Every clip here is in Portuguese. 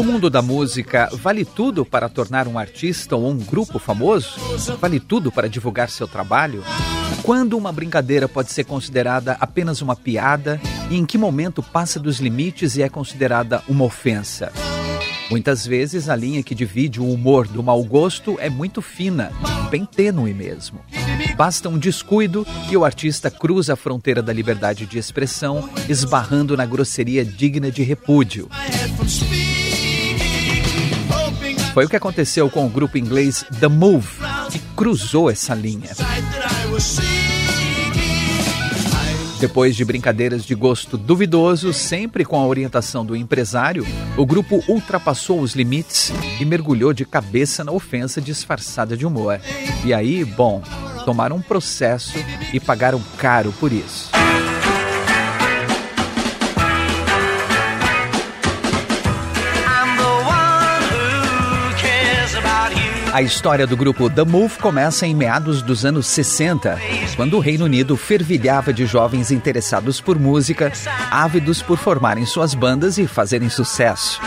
No mundo da música, vale tudo para tornar um artista ou um grupo famoso? Vale tudo para divulgar seu trabalho? Quando uma brincadeira pode ser considerada apenas uma piada e em que momento passa dos limites e é considerada uma ofensa? Muitas vezes a linha que divide o humor do mau gosto é muito fina, bem tênue mesmo. Basta um descuido e o artista cruza a fronteira da liberdade de expressão, esbarrando na grosseria digna de repúdio. Foi o que aconteceu com o grupo inglês The Move, que cruzou essa linha. Depois de brincadeiras de gosto duvidoso, sempre com a orientação do empresário, o grupo ultrapassou os limites e mergulhou de cabeça na ofensa disfarçada de humor. E aí, bom, tomaram um processo e pagaram caro por isso. A história do grupo The Move começa em meados dos anos 60, quando o Reino Unido fervilhava de jovens interessados por música, ávidos por formarem suas bandas e fazerem sucesso.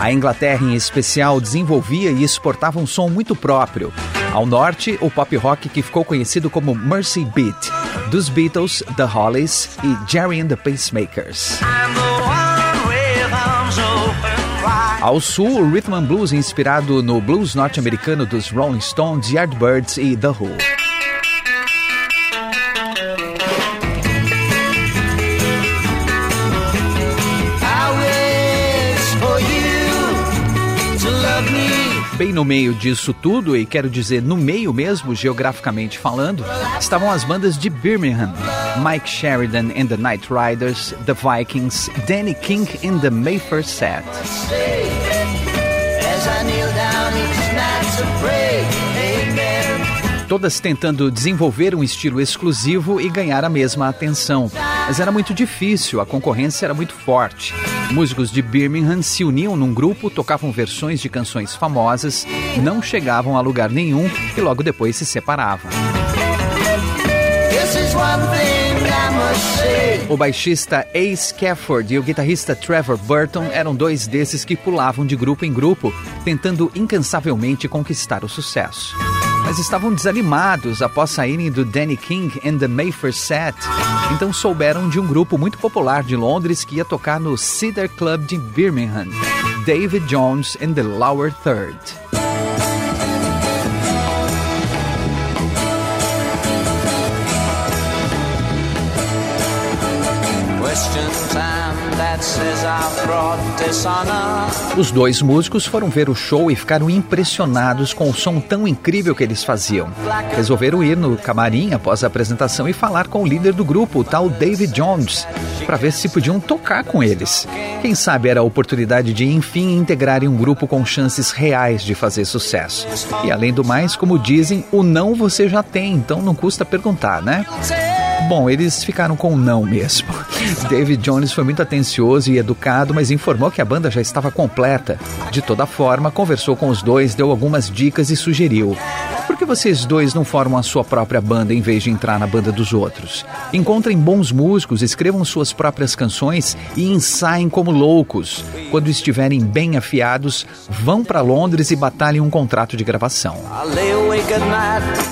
A Inglaterra, em especial, desenvolvia e exportava um som muito próprio. Ao norte, o pop rock que ficou conhecido como Mercy Beat, dos Beatles, The Hollies e Jerry and the Pacemakers. Ao sul, o rhythm and blues inspirado no blues norte-americano dos Rolling Stones, Yardbirds e The Who. Bem no meio disso tudo, e quero dizer no meio mesmo, geograficamente falando, estavam as bandas de Birmingham, Mike Sheridan and the Night Riders, The Vikings, Danny King and the Mayfair Set. Todas tentando desenvolver um estilo exclusivo e ganhar a mesma atenção. Mas era muito difícil, a concorrência era muito forte. Músicos de Birmingham se uniam num grupo, tocavam versões de canções famosas, não chegavam a lugar nenhum e logo depois se separavam. O baixista Ace Cafford e o guitarrista Trevor Burton eram dois desses que pulavam de grupo em grupo, tentando incansavelmente conquistar o sucesso. Mas estavam desanimados após saírem do Danny King and the Mayfair Set, então souberam de um grupo muito popular de Londres que ia tocar no Cedar Club de Birmingham, David Jones and the Lower Third. Os dois músicos foram ver o show e ficaram impressionados com o som tão incrível que eles faziam. Resolveram ir no camarim após a apresentação e falar com o líder do grupo, o tal David Jones, para ver se podiam tocar com eles. Quem sabe era a oportunidade de enfim integrarem um grupo com chances reais de fazer sucesso. E além do mais, como dizem, o não você já tem, então não custa perguntar, né? Bom, eles ficaram com um não mesmo. David Jones foi muito atencioso e educado, mas informou que a banda já estava completa. De toda forma, conversou com os dois, deu algumas dicas e sugeriu: vocês dois não formam a sua própria banda em vez de entrar na banda dos outros? Encontrem bons músicos, escrevam suas próprias canções e ensaiem como loucos. Quando estiverem bem afiados, vão para Londres e batalhem um contrato de gravação.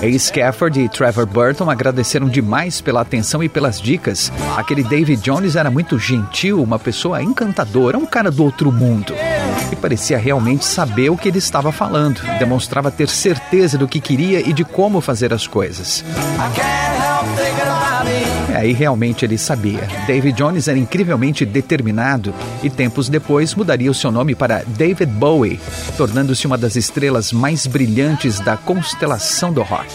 Ace Cafford e Trevor Burton agradeceram demais pela atenção e pelas dicas. Aquele David Jones era muito gentil, uma pessoa encantadora, um cara do outro mundo. E parecia realmente saber o que ele estava falando. Demonstrava ter certeza do que queria e de como fazer as coisas. Aí realmente ele sabia. David Jones era incrivelmente determinado e tempos depois mudaria o seu nome para David Bowie, tornando-se uma das estrelas mais brilhantes da constelação do rock.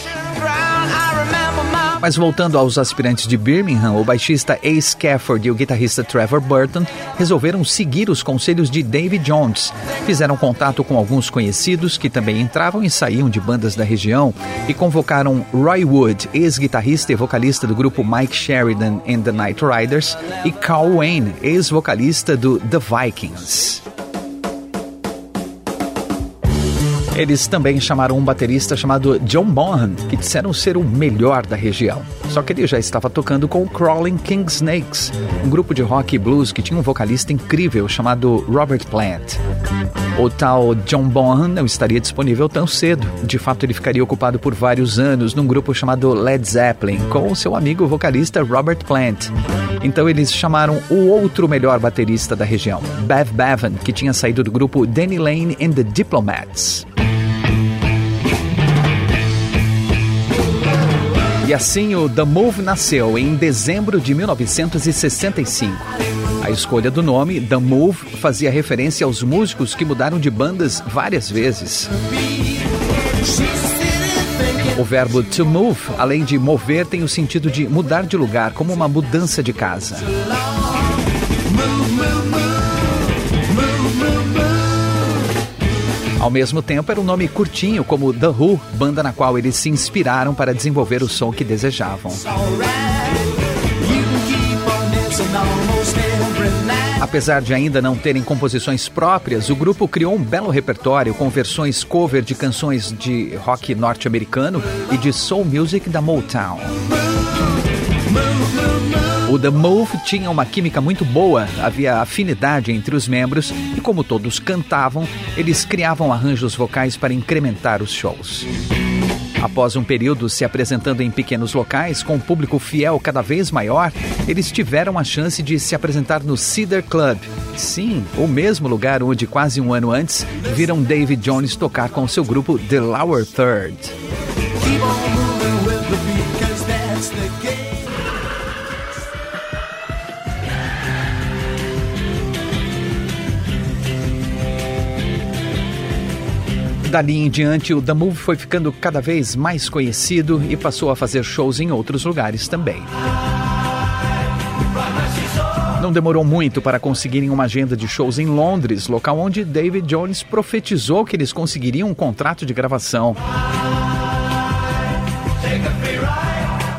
Mas voltando aos aspirantes de Birmingham, o baixista Ace Cafford e o guitarrista Trevor Burton resolveram seguir os conselhos de David Jones. Fizeram contato com alguns conhecidos que também entravam e saíam de bandas da região e convocaram Roy Wood, ex-guitarrista e vocalista do grupo Mike Sheridan and the Night Riders, e Carl Wayne, ex-vocalista do The Vikings. Eles também chamaram um baterista chamado John Bonham, que disseram ser o melhor da região. Só que ele já estava tocando com o Crawling King Snakes, um grupo de rock e blues que tinha um vocalista incrível chamado Robert Plant. O tal John Bonham não estaria disponível tão cedo. De fato, ele ficaria ocupado por vários anos num grupo chamado Led Zeppelin, com seu amigo vocalista Robert Plant. Então eles chamaram o outro melhor baterista da região, Bev Bevan, que tinha saído do grupo Danny Lane and the Diplomats. E assim o The Move nasceu em dezembro de 1965. A escolha do nome, The Move, fazia referência aos músicos que mudaram de bandas várias vezes. O verbo to move, além de mover, tem o sentido de mudar de lugar, como uma mudança de casa. Ao mesmo tempo, era um nome curtinho, como The Who, banda na qual eles se inspiraram para desenvolver o som que desejavam. Apesar de ainda não terem composições próprias, o grupo criou um belo repertório com versões cover de canções de rock norte-americano e de soul music da Motown. O The Move tinha uma química muito boa, havia afinidade entre os membros e, como todos cantavam, eles criavam arranjos vocais para incrementar os shows. Após um período se apresentando em pequenos locais, com um público fiel cada vez maior, eles tiveram a chance de se apresentar no Cedar Club. Sim, o mesmo lugar onde quase um ano antes viram David Jones tocar com seu grupo The Lower Third. Dali em diante, o The Move foi ficando cada vez mais conhecido e passou a fazer shows em outros lugares também. Não demorou muito para conseguirem uma agenda de shows em Londres, local onde David Jones profetizou que eles conseguiriam um contrato de gravação.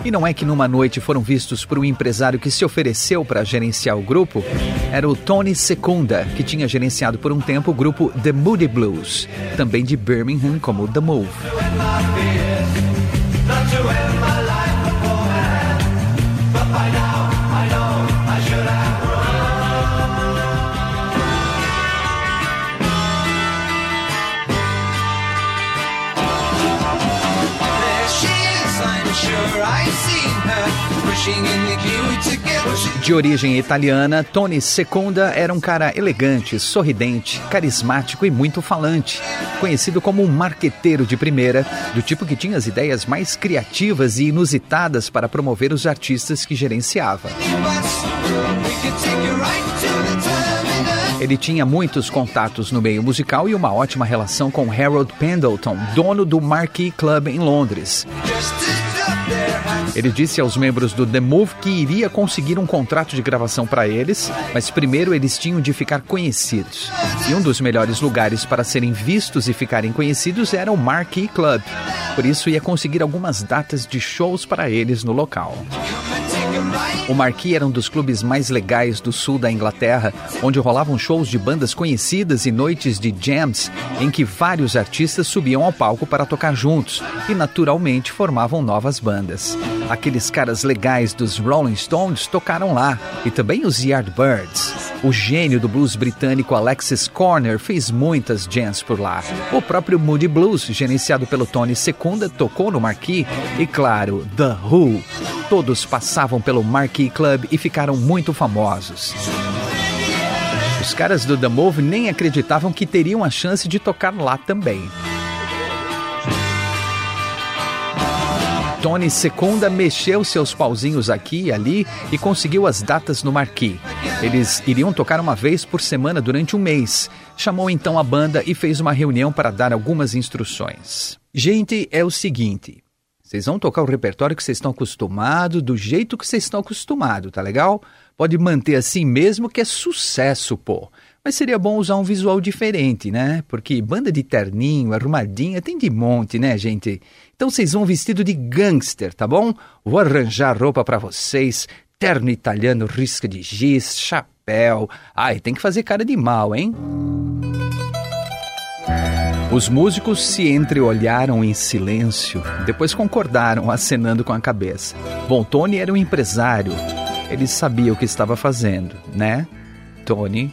E não é que numa noite foram vistos por um empresário que se ofereceu para gerenciar o grupo? Era o Tony Secunda, que tinha gerenciado por um tempo o grupo The Moody Blues, também de Birmingham como The Move. De origem italiana, Tony Secunda era um cara elegante, sorridente, carismático e muito falante, conhecido como um marqueteiro de primeira, do tipo que tinha as ideias mais criativas e inusitadas para promover os artistas que gerenciava. Ele tinha muitos contatos no meio musical e uma ótima relação com Harold Pendleton, dono do Marquee Club em Londres. Ele disse aos membros do The Move que iria conseguir um contrato de gravação para eles, mas primeiro eles tinham de ficar conhecidos. E um dos melhores lugares para serem vistos e ficarem conhecidos era o Marquee Club. Por isso ia conseguir algumas datas de shows para eles no local. O Marquee era um dos clubes mais legais do sul da Inglaterra, onde rolavam shows de bandas conhecidas e noites de jams em que vários artistas subiam ao palco para tocar juntos e, naturalmente, formavam novas bandas. Aqueles caras legais dos Rolling Stones tocaram lá, e também os Yardbirds. O gênio do blues britânico Alexis Corner fez muitas jams por lá. O próprio Moody Blues, gerenciado pelo Tony Secunda, tocou no Marquee. E claro, The Who. Todos passavam pelo Marquee Club e ficaram muito famosos. Os caras do The Move nem acreditavam que teriam a chance de tocar lá também. Tony Secunda mexeu seus pauzinhos aqui e ali e conseguiu as datas no marquee. Eles iriam tocar uma vez por semana durante um mês. Chamou então a banda e fez uma reunião para dar algumas instruções. Gente, é o seguinte: vocês vão tocar o repertório que vocês estão acostumados, do jeito que vocês estão acostumados, tá legal? Pode manter assim mesmo que é sucesso, pô. Mas seria bom usar um visual diferente, né? Porque banda de terninho, arrumadinha, tem de monte, né, gente? Então vocês vão vestido de gangster, tá bom? Vou arranjar roupa para vocês, terno italiano, risca de giz, chapéu. Ai, tem que fazer cara de mal, hein? Os músicos se entreolharam em silêncio, depois concordaram, acenando com a cabeça. Bom, Tony era um empresário. Ele sabia o que estava fazendo, né? Tony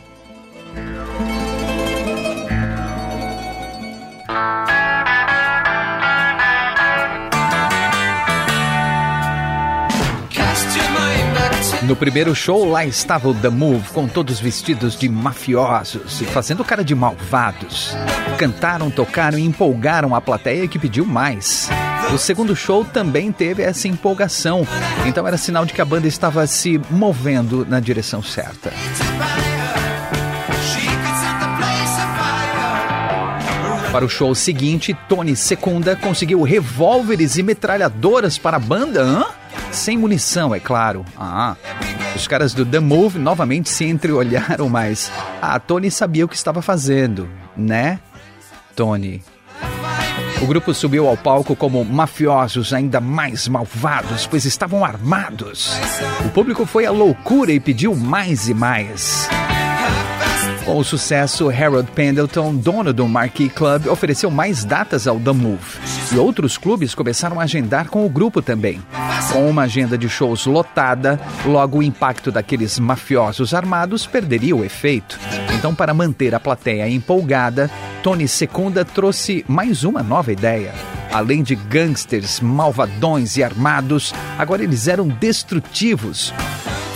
No primeiro show, lá estava o The Move, com todos vestidos de mafiosos e fazendo cara de malvados. Cantaram, tocaram e empolgaram a plateia que pediu mais. O segundo show também teve essa empolgação, então era sinal de que a banda estava se movendo na direção certa. Para o show seguinte, Tony Secunda conseguiu revólveres e metralhadoras para a banda, hã? Sem munição, é claro. Ah, os caras do The Move novamente se entreolharam, mas ah, Tony sabia o que estava fazendo, né? Tony. O grupo subiu ao palco como mafiosos ainda mais malvados, pois estavam armados. O público foi à loucura e pediu mais e mais. Com o sucesso, Harold Pendleton, dono do Marquee Club, ofereceu mais datas ao The Move. E outros clubes começaram a agendar com o grupo também. Com uma agenda de shows lotada, logo o impacto daqueles mafiosos armados perderia o efeito. Então, para manter a plateia empolgada, Tony Secunda trouxe mais uma nova ideia. Além de gangsters malvadões e armados, agora eles eram destrutivos.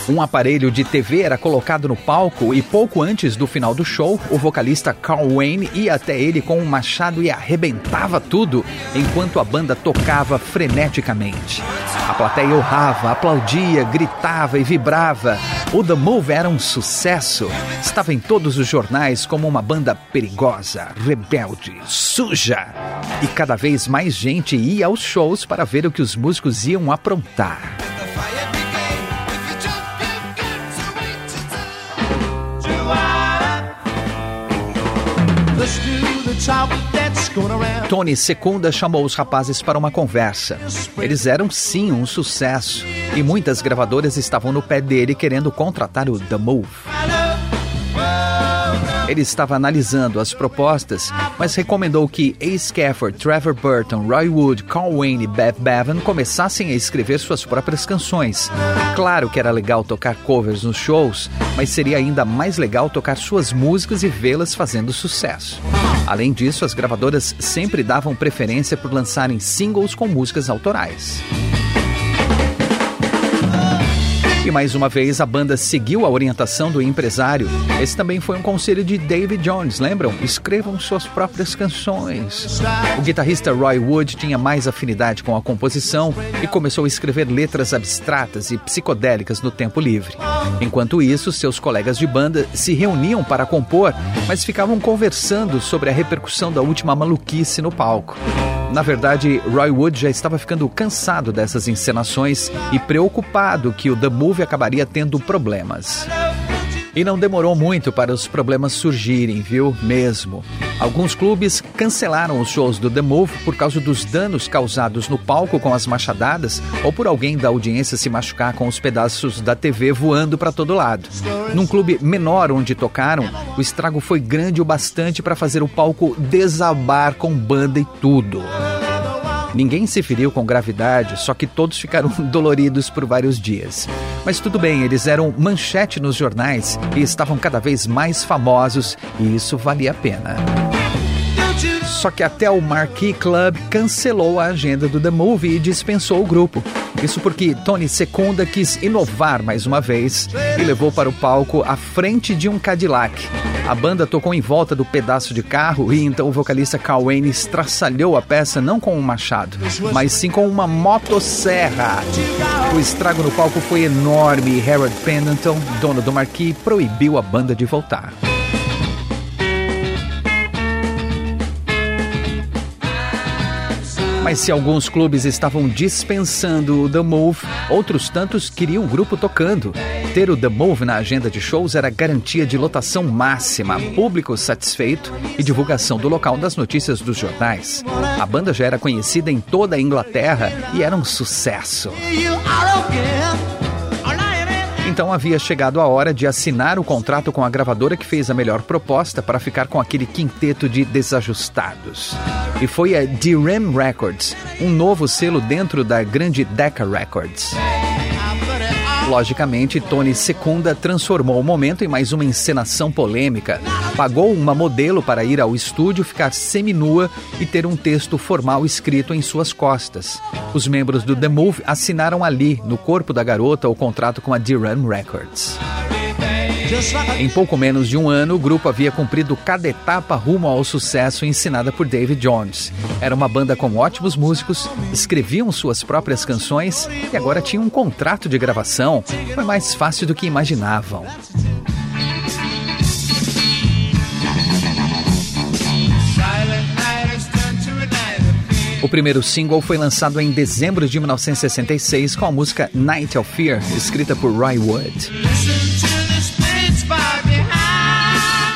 Um aparelho de TV era colocado no palco e pouco antes do final do show, o vocalista Carl Wayne ia até ele com um machado e arrebentava tudo, enquanto a banda tocava freneticamente. A plateia urrava, aplaudia, gritava e vibrava. O The Move era um sucesso. Estava em todos os jornais como uma banda perigosa, rebelde, suja. E cada vez mais gente ia aos shows para ver o que os músicos iam aprontar. Tony Secunda chamou os rapazes para uma conversa. Eles eram sim um sucesso e muitas gravadoras estavam no pé dele querendo contratar o The Move. Ele estava analisando as propostas, mas recomendou que Ace Cafford, Trevor Burton, Roy Wood, Carl Wayne e Bev Bevan começassem a escrever suas próprias canções. Claro que era legal tocar covers nos shows, mas seria ainda mais legal tocar suas músicas e vê-las fazendo sucesso. Além disso, as gravadoras sempre davam preferência por lançarem singles com músicas autorais. E mais uma vez a banda seguiu a orientação do empresário. Esse também foi um conselho de David Jones, lembram? Escrevam suas próprias canções. O guitarrista Roy Wood tinha mais afinidade com a composição e começou a escrever letras abstratas e psicodélicas no tempo livre. Enquanto isso, seus colegas de banda se reuniam para compor, mas ficavam conversando sobre a repercussão da última maluquice no palco. Na verdade, Roy Wood já estava ficando cansado dessas encenações e preocupado que o The Move acabaria tendo problemas. E não demorou muito para os problemas surgirem, viu? Mesmo. Alguns clubes cancelaram os shows do The Move por causa dos danos causados no palco com as machadadas ou por alguém da audiência se machucar com os pedaços da TV voando para todo lado. Num clube menor onde tocaram, o estrago foi grande o bastante para fazer o palco desabar com banda e tudo. Ninguém se feriu com gravidade, só que todos ficaram doloridos por vários dias. Mas tudo bem, eles eram manchete nos jornais e estavam cada vez mais famosos e isso valia a pena. Só que até o Marquee Club cancelou a agenda do The Movie e dispensou o grupo. Isso porque Tony Secunda quis inovar mais uma vez e levou para o palco a frente de um Cadillac. A banda tocou em volta do pedaço de carro e então o vocalista Carl Wayne estraçalhou a peça não com um machado, mas sim com uma motosserra. O estrago no palco foi enorme e Harold Pendleton, dono do Marquis, proibiu a banda de voltar. Mas se alguns clubes estavam dispensando o The Move, outros tantos queriam o grupo tocando. Ter o The Move na agenda de shows era garantia de lotação máxima, público satisfeito e divulgação do local das notícias dos jornais. A banda já era conhecida em toda a Inglaterra e era um sucesso. Então havia chegado a hora de assinar o contrato com a gravadora que fez a melhor proposta para ficar com aquele quinteto de desajustados. E foi a D-Ram Records, um novo selo dentro da grande Decca Records. Logicamente, Tony Secunda transformou o momento em mais uma encenação polêmica. Pagou uma modelo para ir ao estúdio, ficar seminua e ter um texto formal escrito em suas costas. Os membros do The Move assinaram ali, no corpo da garota, o contrato com a D-Run Records. Em pouco menos de um ano, o grupo havia cumprido cada etapa rumo ao sucesso ensinada por David Jones. Era uma banda com ótimos músicos, escreviam suas próprias canções e agora tinham um contrato de gravação. Foi mais fácil do que imaginavam. O primeiro single foi lançado em dezembro de 1966 com a música Night of Fear, escrita por Roy Wood.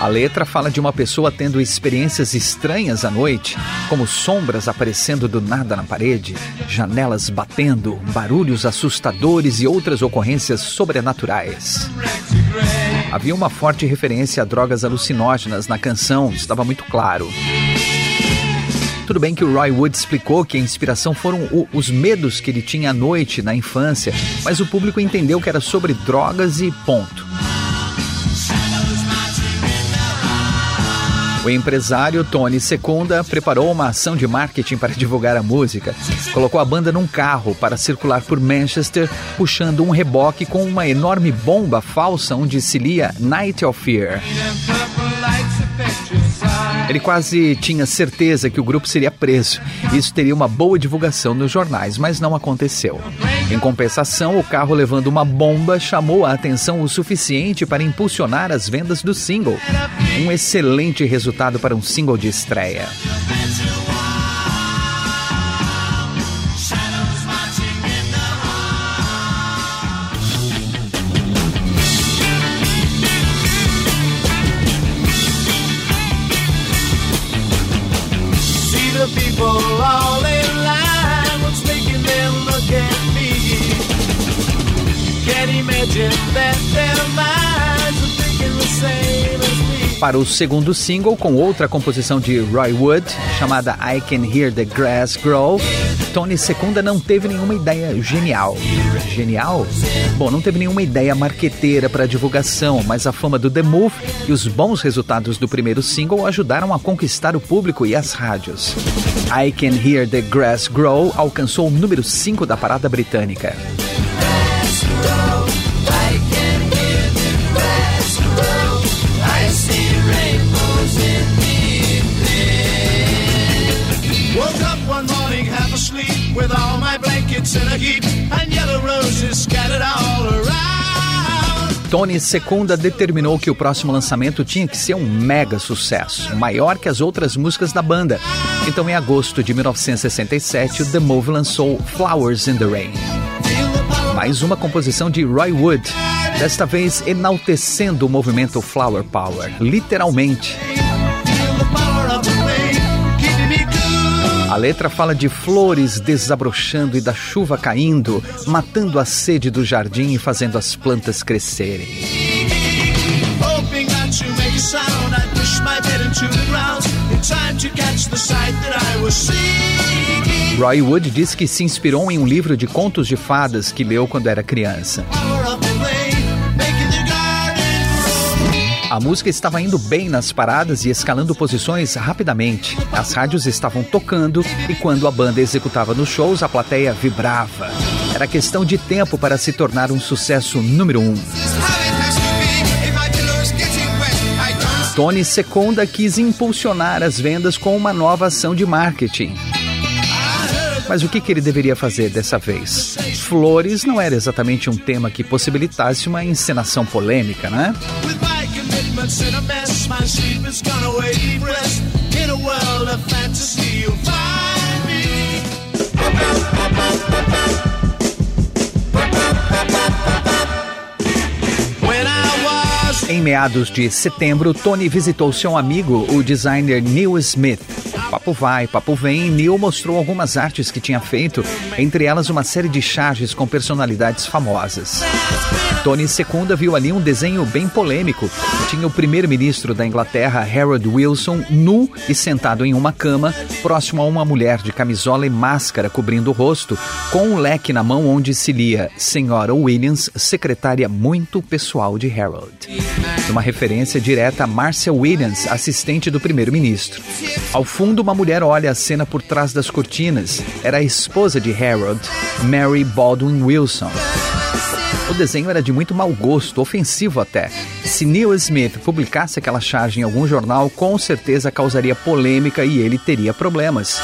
A letra fala de uma pessoa tendo experiências estranhas à noite, como sombras aparecendo do nada na parede, janelas batendo, barulhos assustadores e outras ocorrências sobrenaturais. Havia uma forte referência a drogas alucinógenas na canção, estava muito claro. Tudo bem que o Roy Wood explicou que a inspiração foram o, os medos que ele tinha à noite, na infância, mas o público entendeu que era sobre drogas e ponto. O empresário Tony Secunda preparou uma ação de marketing para divulgar a música. Colocou a banda num carro para circular por Manchester, puxando um reboque com uma enorme bomba falsa onde se lia Night of Fear. Ele quase tinha certeza que o grupo seria preso. Isso teria uma boa divulgação nos jornais, mas não aconteceu. Em compensação, o carro levando uma bomba chamou a atenção o suficiente para impulsionar as vendas do single. Um excelente resultado para um single de estreia. Para o segundo single, com outra composição de Roy Wood, chamada I Can Hear the Grass Grow, Tony Secunda não teve nenhuma ideia genial. Genial? Bom, não teve nenhuma ideia marqueteira para divulgação, mas a fama do The Move e os bons resultados do primeiro single ajudaram a conquistar o público e as rádios. I Can Hear the Grass Grow alcançou o número 5 da parada britânica. In a heap and yellow roses scattered all around. Tony Secunda determinou que o próximo lançamento tinha que ser um mega sucesso, maior que as outras músicas da banda. Então, em agosto de 1967, o The Move lançou Flowers in the Rain. Mais uma composição de Roy Wood, desta vez enaltecendo o movimento Flower Power, literalmente. A letra fala de flores desabrochando e da chuva caindo, matando a sede do jardim e fazendo as plantas crescerem. Roy Wood diz que se inspirou em um livro de contos de fadas que leu quando era criança. A música estava indo bem nas paradas e escalando posições rapidamente. As rádios estavam tocando e quando a banda executava nos shows, a plateia vibrava. Era questão de tempo para se tornar um sucesso número um. Tony Secunda quis impulsionar as vendas com uma nova ação de marketing. Mas o que, que ele deveria fazer dessa vez? Flores não era exatamente um tema que possibilitasse uma encenação polêmica, né? Em meados de setembro, Tony visitou seu amigo, o designer Neil Smith. Papo vai, papo vem, Neil mostrou algumas artes que tinha feito, entre elas uma série de charges com personalidades famosas. Tony Secunda viu ali um desenho bem polêmico. Tinha o primeiro-ministro da Inglaterra, Harold Wilson, nu e sentado em uma cama, próximo a uma mulher de camisola e máscara cobrindo o rosto, com um leque na mão onde se lia Senhora Williams, secretária muito pessoal de Harold. Uma referência direta a Marcia Williams, assistente do primeiro-ministro. Ao fundo, uma mulher olha a cena por trás das cortinas. Era a esposa de Harold, Mary Baldwin Wilson. O desenho era de muito mau gosto, ofensivo até. Se Neil Smith publicasse aquela charge em algum jornal, com certeza causaria polêmica e ele teria problemas.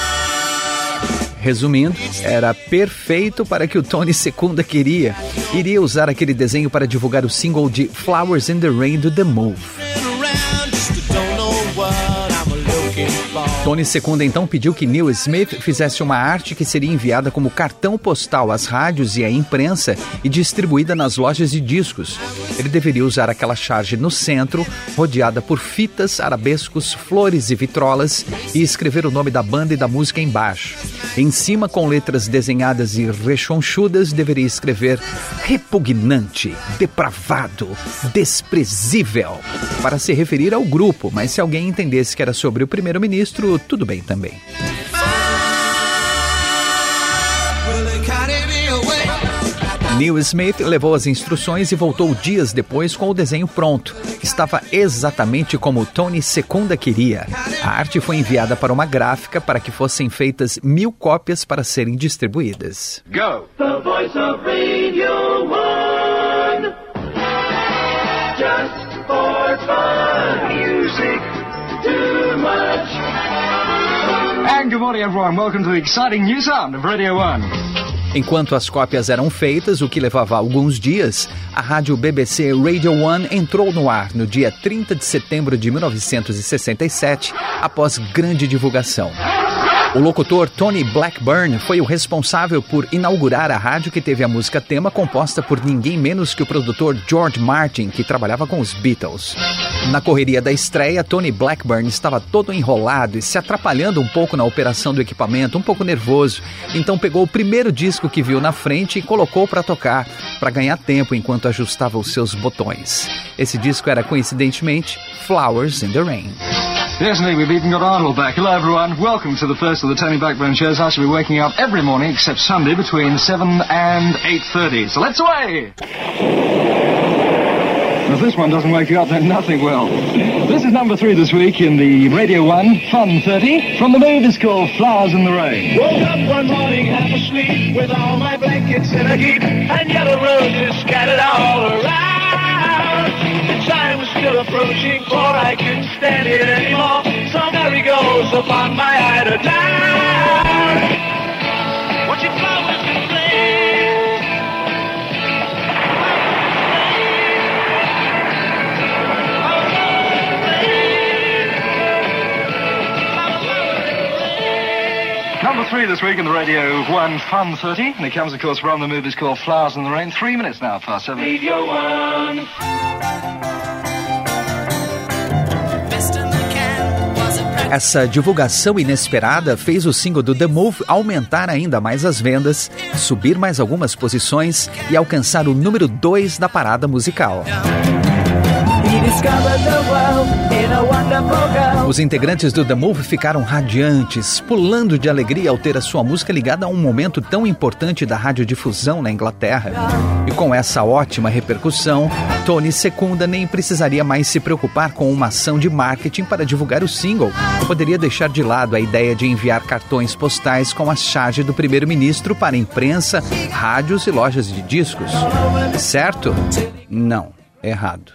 Resumindo, era perfeito para que o Tony Secunda queria. Iria usar aquele desenho para divulgar o single de Flowers in the Rain do The Move. Tony Secunda então pediu que Neil Smith fizesse uma arte que seria enviada como cartão postal às rádios e à imprensa e distribuída nas lojas de discos. Ele deveria usar aquela charge no centro, rodeada por fitas, arabescos, flores e vitrolas, e escrever o nome da banda e da música embaixo. Em cima, com letras desenhadas e rechonchudas, deveria escrever repugnante, depravado, desprezível, para se referir ao grupo, mas se alguém entendesse que era sobre o primeiro-ministro, tudo bem também. Neil Smith levou as instruções e voltou dias depois com o desenho pronto. Estava exatamente como Tony Secunda queria. A arte foi enviada para uma gráfica para que fossem feitas mil cópias para serem distribuídas. Go! The voice of Radio One. Just for fun. Music much. And good morning, everyone. Welcome to the exciting new sound of Radio 1. Enquanto as cópias eram feitas, o que levava alguns dias, a rádio BBC Radio One entrou no ar no dia 30 de setembro de 1967, após grande divulgação. O locutor Tony Blackburn foi o responsável por inaugurar a rádio que teve a música tema composta por ninguém menos que o produtor George Martin, que trabalhava com os Beatles. Na correria da estreia, Tony Blackburn estava todo enrolado e se atrapalhando um pouco na operação do equipamento, um pouco nervoso. Então pegou o primeiro disco que viu na frente e colocou para tocar, para ganhar tempo enquanto ajustava os seus botões. Esse disco era coincidentemente Flowers in the Rain. Yes, indeed, we've even got Arnold back. Hello, everyone. Welcome to the first of the Tony Blackburn shows. I shall be waking up every morning except Sunday between 7 and 8.30. So let's away! If this one doesn't wake you up, then nothing will. This is number three this week in the Radio 1 Fun 30 from the movie called Flowers in the Rain. Woke up one morning half asleep with all my blankets in a heap and yellow roses scattered all around still approaching, for I couldn't stand it anymore. So there he goes upon my eider down. Watching flowers in flame. Number three this week in the Radio 1 Fun 30, and it comes, of course, from the movies called Flowers in the Rain. Three minutes now past seven. Radio 1. Essa divulgação inesperada fez o single do The Move aumentar ainda mais as vendas, subir mais algumas posições e alcançar o número 2 da parada musical. Os integrantes do The Move ficaram radiantes, pulando de alegria ao ter a sua música ligada a um momento tão importante da radiodifusão na Inglaterra. E com essa ótima repercussão, Tony Secunda nem precisaria mais se preocupar com uma ação de marketing para divulgar o single. Poderia deixar de lado a ideia de enviar cartões postais com a charge do primeiro-ministro para imprensa, rádios e lojas de discos. Certo? Não errado.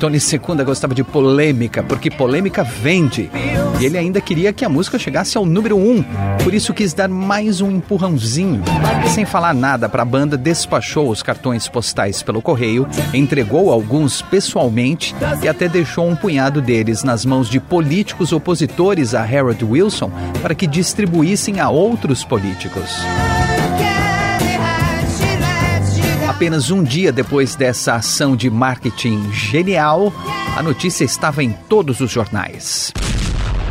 Tony Secunda gostava de polêmica, porque polêmica vende. E ele ainda queria que a música chegasse ao número um, por isso quis dar mais um empurrãozinho. Sem falar nada para a banda, despachou os cartões postais pelo correio, entregou alguns pessoalmente e até deixou um punhado deles nas mãos de políticos opositores a Harold Wilson para que distribuíssem a outros políticos. Apenas um dia depois dessa ação de marketing genial, a notícia estava em todos os jornais.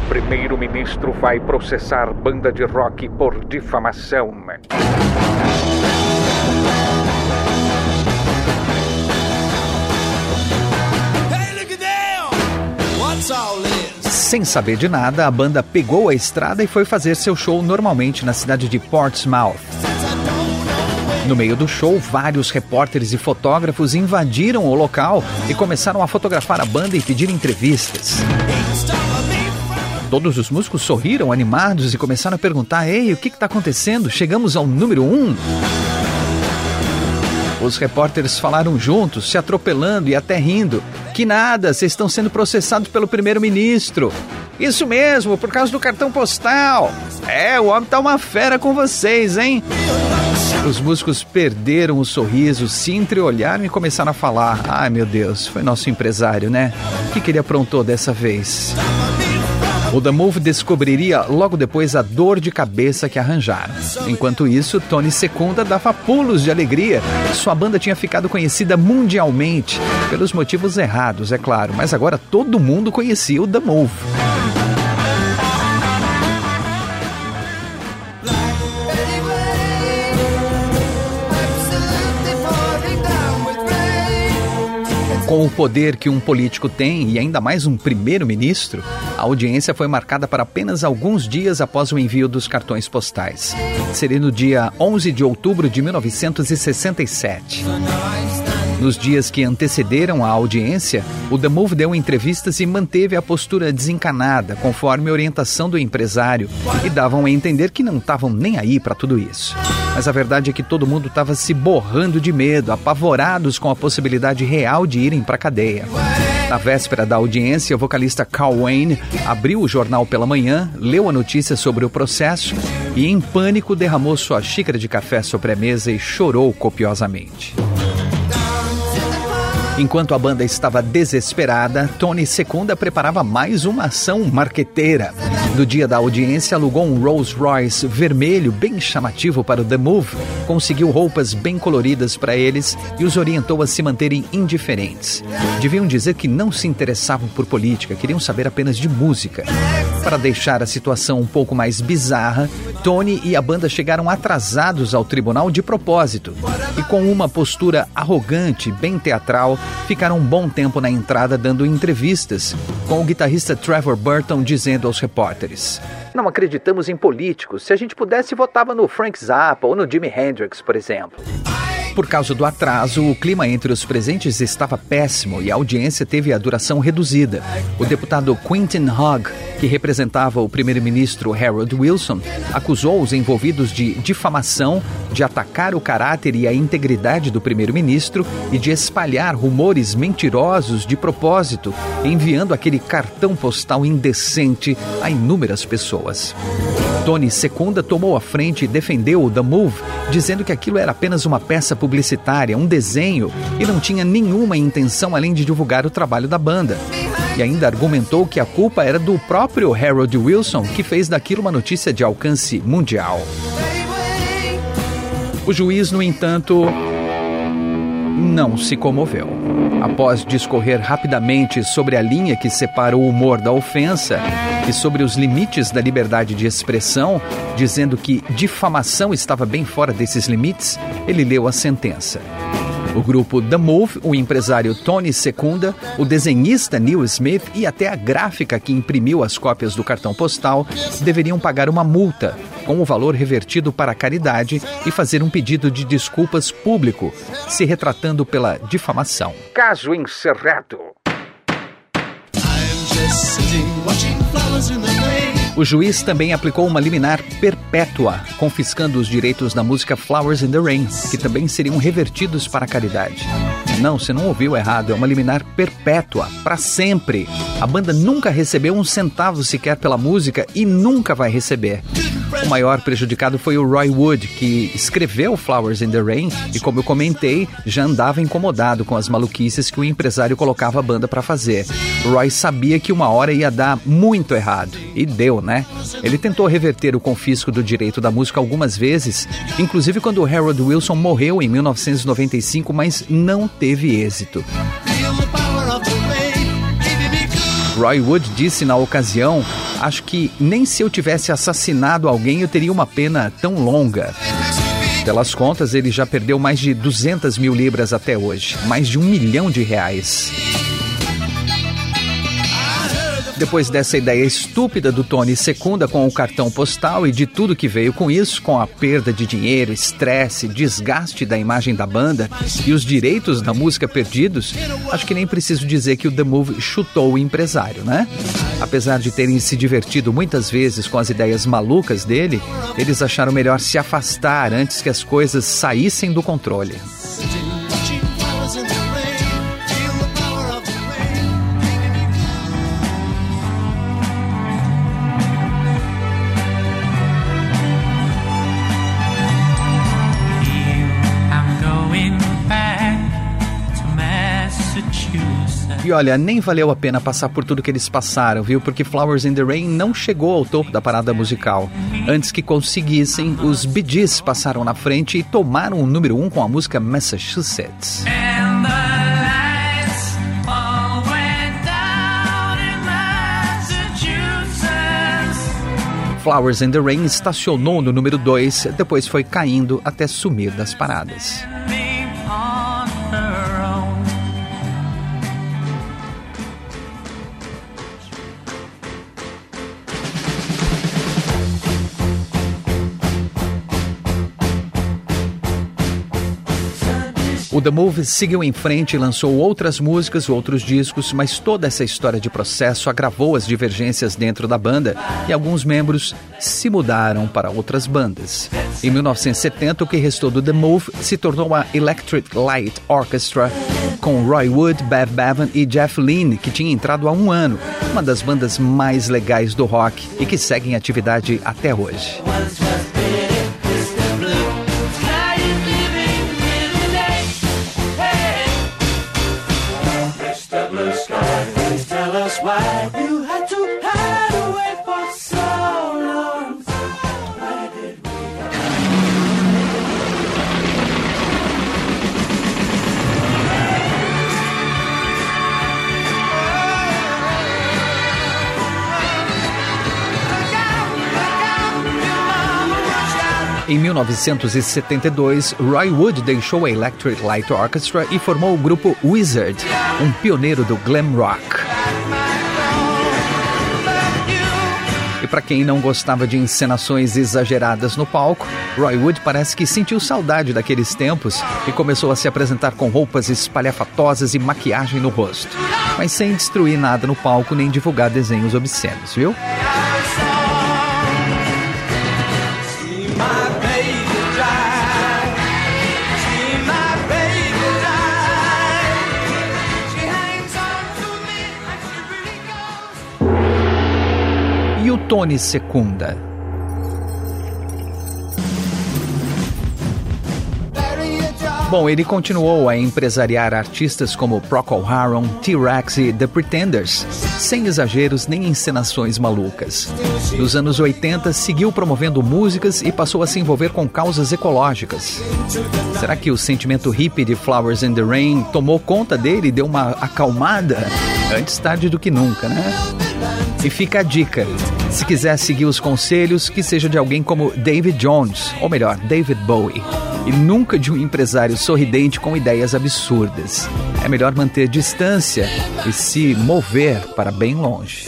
Primeiro-ministro vai processar banda de rock por difamação. Sem saber de nada, a banda pegou a estrada e foi fazer seu show normalmente na cidade de Portsmouth. No meio do show, vários repórteres e fotógrafos invadiram o local e começaram a fotografar a banda e pedir entrevistas. Todos os músicos sorriram, animados, e começaram a perguntar: Ei, o que está acontecendo? Chegamos ao número um. Os repórteres falaram juntos, se atropelando e até rindo. Que nada, vocês estão sendo processados pelo primeiro-ministro. Isso mesmo, por causa do cartão postal. É, o homem tá uma fera com vocês, hein? Os músicos perderam o sorriso, se entreolharam e começaram a falar: Ai meu Deus, foi nosso empresário, né? O que, que ele aprontou dessa vez? O The Move descobriria logo depois a dor de cabeça que arranjaram. Enquanto isso, Tony Secunda dava pulos de alegria. Sua banda tinha ficado conhecida mundialmente, pelos motivos errados, é claro, mas agora todo mundo conhecia o The Move. Com o poder que um político tem, e ainda mais um primeiro-ministro, a audiência foi marcada para apenas alguns dias após o envio dos cartões postais. Seria no dia 11 de outubro de 1967. Nos dias que antecederam a audiência, o The Move deu entrevistas e manteve a postura desencanada, conforme orientação do empresário, e davam a entender que não estavam nem aí para tudo isso. Mas a verdade é que todo mundo estava se borrando de medo, apavorados com a possibilidade real de irem para a cadeia. Na véspera da audiência, o vocalista Carl Wayne abriu o jornal pela manhã, leu a notícia sobre o processo e, em pânico, derramou sua xícara de café sobre a mesa e chorou copiosamente. Enquanto a banda estava desesperada, Tony Secunda preparava mais uma ação marqueteira. No dia da audiência, alugou um Rolls Royce vermelho bem chamativo para o The Move, conseguiu roupas bem coloridas para eles e os orientou a se manterem indiferentes. Deviam dizer que não se interessavam por política, queriam saber apenas de música. Para deixar a situação um pouco mais bizarra, Tony e a banda chegaram atrasados ao tribunal de propósito e, com uma postura arrogante, bem teatral, ficaram um bom tempo na entrada dando entrevistas, com o guitarrista Trevor Burton dizendo aos repórteres: Não acreditamos em políticos. Se a gente pudesse, votava no Frank Zappa ou no Jimi Hendrix, por exemplo. Por causa do atraso, o clima entre os presentes estava péssimo e a audiência teve a duração reduzida. O deputado Quentin Hogg, que representava o primeiro-ministro Harold Wilson, acusou os envolvidos de difamação, de atacar o caráter e a integridade do primeiro-ministro e de espalhar rumores mentirosos de propósito, enviando aquele cartão postal indecente a inúmeras pessoas. Tony Secunda tomou a frente e defendeu o The Move, dizendo que aquilo era apenas uma peça publicitária, um desenho, e não tinha nenhuma intenção além de divulgar o trabalho da banda. E ainda argumentou que a culpa era do próprio Harold Wilson, que fez daquilo uma notícia de alcance mundial. O juiz, no entanto, não se comoveu. Após discorrer rapidamente sobre a linha que separa o humor da ofensa e sobre os limites da liberdade de expressão, dizendo que difamação estava bem fora desses limites, ele leu a sentença. O grupo The Move, o empresário Tony Secunda, o desenhista Neil Smith e até a gráfica que imprimiu as cópias do cartão postal deveriam pagar uma multa com o valor revertido para a caridade e fazer um pedido de desculpas público, se retratando pela difamação. Caso encerrado. O juiz também aplicou uma liminar perpétua, confiscando os direitos da música Flowers in the Rain, que também seriam revertidos para a caridade. Não, você não ouviu errado, é uma liminar perpétua, para sempre. A banda nunca recebeu um centavo sequer pela música e nunca vai receber. O maior prejudicado foi o Roy Wood, que escreveu Flowers in the Rain e, como eu comentei, já andava incomodado com as maluquices que o empresário colocava a banda para fazer. Roy sabia que uma hora ia dar muito errado. E deu, né? Ele tentou reverter o confisco do direito da música algumas vezes, inclusive quando Harold Wilson morreu em 1995, mas não teve êxito. Roy Wood disse na ocasião: Acho que nem se eu tivesse assassinado alguém eu teria uma pena tão longa. Pelas contas, ele já perdeu mais de 200 mil libras até hoje, mais de um milhão de reais. Depois dessa ideia estúpida do Tony Secunda com o cartão postal e de tudo que veio com isso, com a perda de dinheiro, estresse, desgaste da imagem da banda e os direitos da música perdidos, acho que nem preciso dizer que o The Move chutou o empresário, né? Apesar de terem se divertido muitas vezes com as ideias malucas dele, eles acharam melhor se afastar antes que as coisas saíssem do controle. Olha, nem valeu a pena passar por tudo que eles passaram, viu? Porque Flowers in the Rain não chegou ao topo da parada musical. Antes que conseguissem, os Bee Gees passaram na frente e tomaram o número um com a música Massachusetts. Flowers in the Rain estacionou no número 2, depois foi caindo até sumir das paradas. O The Move seguiu em frente e lançou outras músicas, outros discos, mas toda essa história de processo agravou as divergências dentro da banda e alguns membros se mudaram para outras bandas. Em 1970, o que restou do The Move se tornou a Electric Light Orchestra, com Roy Wood, Bev Bevan e Jeff Lynne, que tinha entrado há um ano, uma das bandas mais legais do rock e que segue em atividade até hoje. 1972, Roy Wood deixou a Electric Light Orchestra e formou o grupo Wizard, um pioneiro do glam rock. E para quem não gostava de encenações exageradas no palco, Roy Wood parece que sentiu saudade daqueles tempos e começou a se apresentar com roupas espalhafatosas e maquiagem no rosto, mas sem destruir nada no palco nem divulgar desenhos obscenos, viu? Tony Secunda. Bom, ele continuou a empresariar artistas como Procol Harum, T-Rex e The Pretenders, sem exageros nem encenações malucas. Nos anos 80, seguiu promovendo músicas e passou a se envolver com causas ecológicas. Será que o sentimento hippie de Flowers in the Rain tomou conta dele e deu uma acalmada? Antes tarde do que nunca, né? E fica a dica: se quiser seguir os conselhos, que seja de alguém como David Jones, ou melhor, David Bowie. e nunca de um empresário sorridente com ideias absurdas. É melhor manter distância e se mover para bem longe.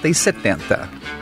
60 e 70.